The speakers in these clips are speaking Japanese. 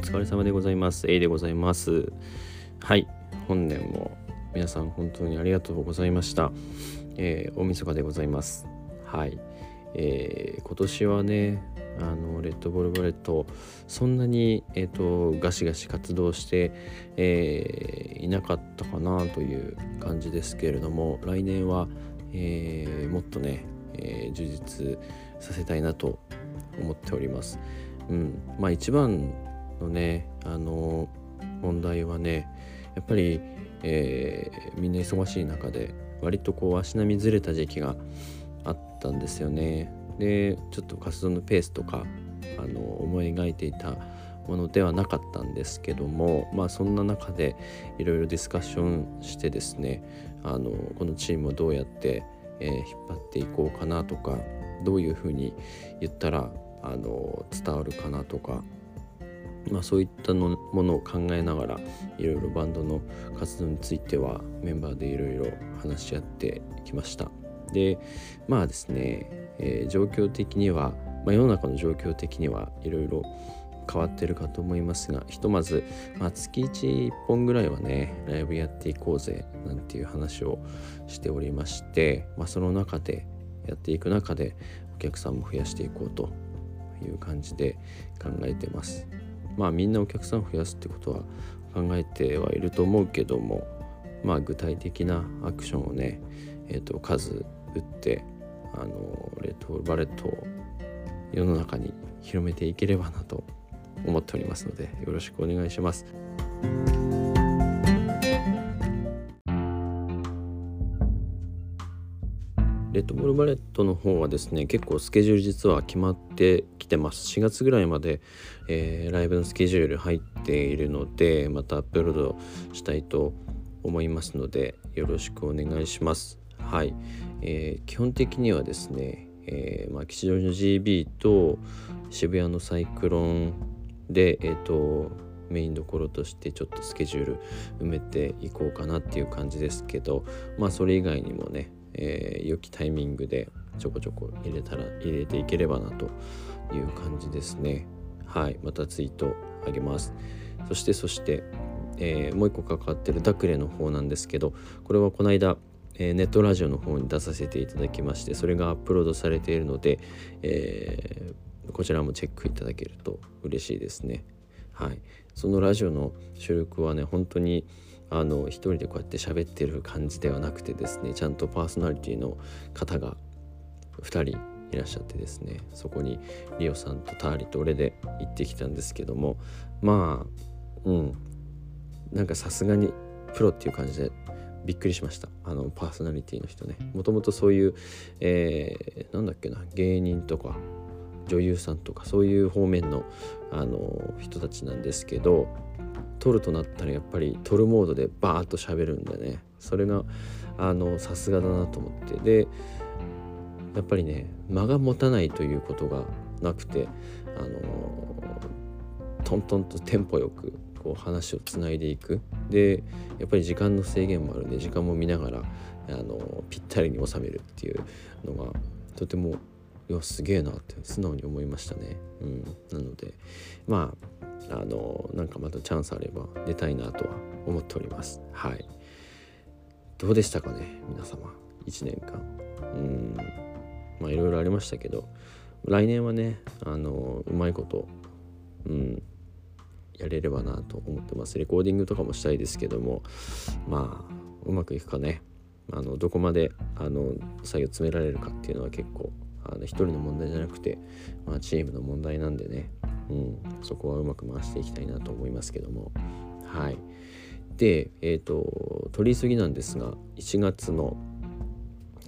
疲れ様でございます。A でございます。はい、本年も皆さん本当にありがとうございました。えー、大晦日でございます。はい、えー、今年はね、あのレッドボールバレットそんなに、えーと、ガシガシ活動して、えー、いなかったかなという感じですけれども来年は、えー、もっとね、え充実させたいなと思っております。うん、まあ一番のねあの問題はねやっぱり、えー、みんな忙しい中で割とこう足並みずれた時期があったんですよね。でちょっと活動のペースとかあの思い描いていたものではなかったんですけどもまあそんな中でいろいろディスカッションしてですねあのこのチームをどうやって、えー、引っ張っていこうかなとかどういうふうに言ったらあの伝わるかなとかまあ、そういったのものを考えながらいろいろバンドの活動についてはメンバーでいろいろ話し合ってきましたでまあですね、えー、状況的には、まあ、世の中の状況的にはいろいろ変わってるかと思いますがひとまず、まあ、月11本ぐらいはねライブやっていこうぜなんていう話をしておりまして、まあ、その中でやっていく中でお客さんも増やしていこうという感じで考えてます。まあみんなお客さんを増やすってことは考えてはいると思うけどもまあ具体的なアクションをね、えー、と数打ってあのレッドバレットを世の中に広めていければなと思っておりますのでよろしくお願いします。レッドボールバレットの方はですね結構スケジュール実は決まってきてます。4月ぐらいまで、えー、ライブのスケジュール入っているのでまたアップロードしたいと思いますのでよろしくお願いします。はい、えー、基本的にはですね、えーまあ、吉祥寺の GB と渋谷のサイクロンでえっ、ー、とメインどころとしてちょっとスケジュール埋めていこうかなっていう感じですけどまあそれ以外にもねえー、良きタイミングでちょこちょこ入れたら入れていければなという感じですね。はい。またツイートあげます。そしてそして、えー、もう一個関わってるダクレの方なんですけどこれはこの間えネットラジオの方に出させていただきましてそれがアップロードされているので、えー、こちらもチェックいただけると嬉しいですね。はい。そのラジオの収録はね本当にあの一人でこうやって喋ってる感じではなくてですねちゃんとパーソナリティの方が2人いらっしゃってですねそこにリオさんとターリと俺で行ってきたんですけどもまあうん。なんかさすがにプロっていう感じでびっくりしました。あのパーソナリティの人ね。もともとそういう、えー、なんだっけな芸人とか女優さんとかそういう方面のあの人たちなんですけど撮るとなったらやっぱり撮るモードでバーッと喋るんでね。それがあのさすがだなと思って。でやっぱりね間が持たないということがなくてあのトントンとテンポよくこう話をつないでいく。でやっぱり時間の制限もあるんで時間も見ながらあのぴったりに収めるっていうのがとてもいやすげえなって素直に思いましたね。うん、なのでまああのなんかまたチャンスあれば出たいなとは思っております。はい。どうでしたかね皆様。1年間。うん。まあいろいろありましたけど来年はねあのうまいことうん。やれればなと思ってます。レコーディングとかもしたいですけどもまあうまくいくかね。あのどこまであの作業詰められるかっていうのは結構あの一人の問題じゃなくて、まあ、チームの問題なんでね。うん、そこはうまく回していきたいなと思いますけども。はい。でえっ、ー、と取り急ぎなんですが1月の、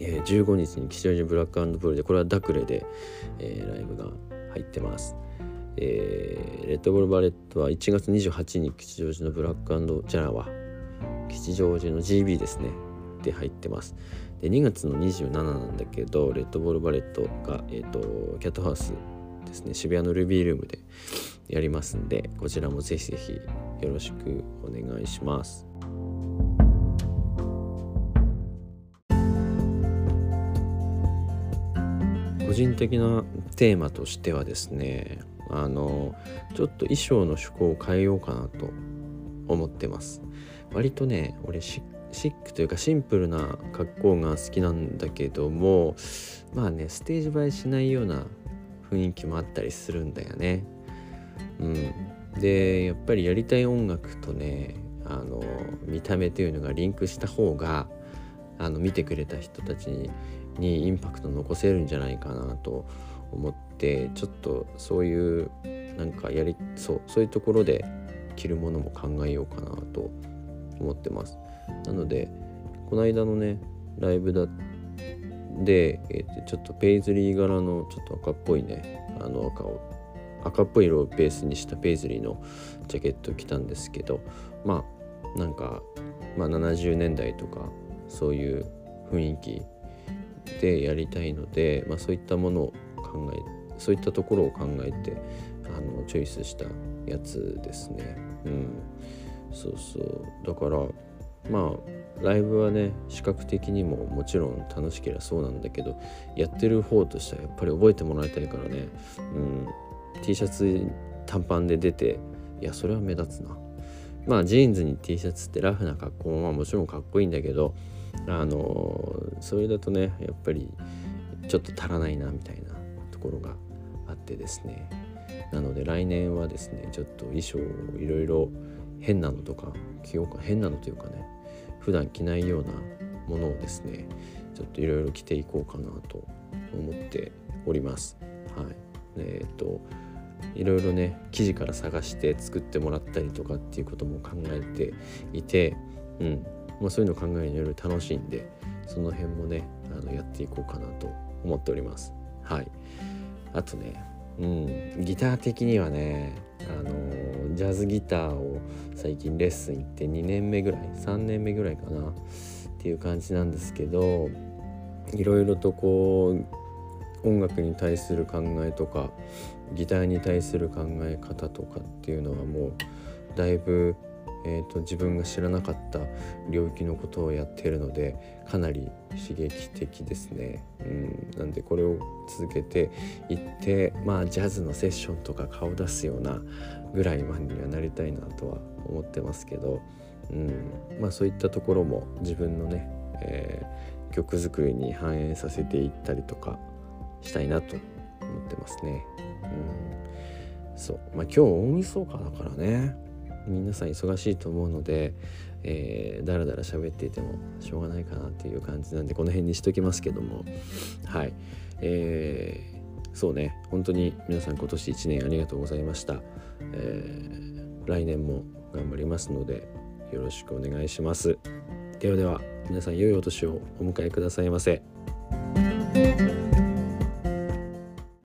えー、15日に吉祥寺ブラックブルーでこれはダクレで、えー、ライブが入ってます。えー、レッドボールバレットは1月28日に吉祥寺のブラックジャラは吉祥寺の GB ですね。で入ってます。で2月の27なんだけどレッドボールバレットが、えーとキャットハウスですね渋谷のルビールームでやりますんでこちらもぜひぜひよろしくお願いします。個人的なテーマとしてはですねあのちょっと衣装の趣向を変えようかなと思ってます。割とね俺シックというかシンプルな格好が好きなんだけどもまあねステージ映えしないような雰囲気もあったりするんだよね。うん。でやっぱりやりたい音楽とねあの見た目というのがリンクした方があの見てくれた人たちににインパクト残せるんじゃないかなと思ってちょっとそういうなんかやりそうそういうところで着るものも考えようかなと思ってます。なのでこの間のねライブだで、えー、とちょっとペイズリー柄のちょっと赤っぽいねあの赤を赤っぽい色をベースにしたペイズリーのジャケットを着たんですけどまあなんか、まあ、70年代とかそういう雰囲気でやりたいので、まあ、そういったものを考えそういったところを考えてあのチョイスしたやつですね。うん、そうそうだからまあライブはね視覚的にももちろん楽しければそうなんだけどやってる方としてはやっぱり覚えてもらいたいからね、うん、T シャツ短パンで出ていやそれは目立つな。まあジーンズに T シャツってラフな格好ももちろんかっこいいんだけどあのそれだとねやっぱりちょっと足らないなみたいなところがあってですね。なので来年はですねちょっと衣装をいろいろ変なのとか着ようか変なのというかね普段着ないようなものをですねちょっといろいろ着ていこうかなと思っております。はい、えっ、といろいろね生地から探して作ってもらったりとかっていうことも考えていて、うんまあ、そういうのを考えるのいろいろ楽しいんでその辺もねあのやっていこうかなと思っております。はい、あとね、うん、ギター的にはねあのジャズギターを最近レッスン行って2年目ぐらい3年目ぐらいかなっていう感じなんですけどいろいろとこう音楽に対する考えとかギターに対する考え方とかっていうのはもうだいぶ、えーと、自分が知らなかった領域のことをやっているのでかなり刺激的ですね。うん、なんでこれを続けていってまあジャズのセッションとか顔出すようなぐらいまでにはなりたいなとは思ってますけど、うん、まあそういったところも自分のね、えー、曲作りに反映させていったりとかしたいなと思ってますね。うん、そう。まあ今日大晦日だからね。皆さん忙しいと思うので、えー、だらだら喋っていてもしょうがないかなっていう感じなんでこの辺にしときますけども。はい。えー、そうね。本当に皆さん今年1年ありがとうございました、えー、来年も頑張りますのでよろしくお願いします。ではでは皆さん良いお年をお迎えくださいませ。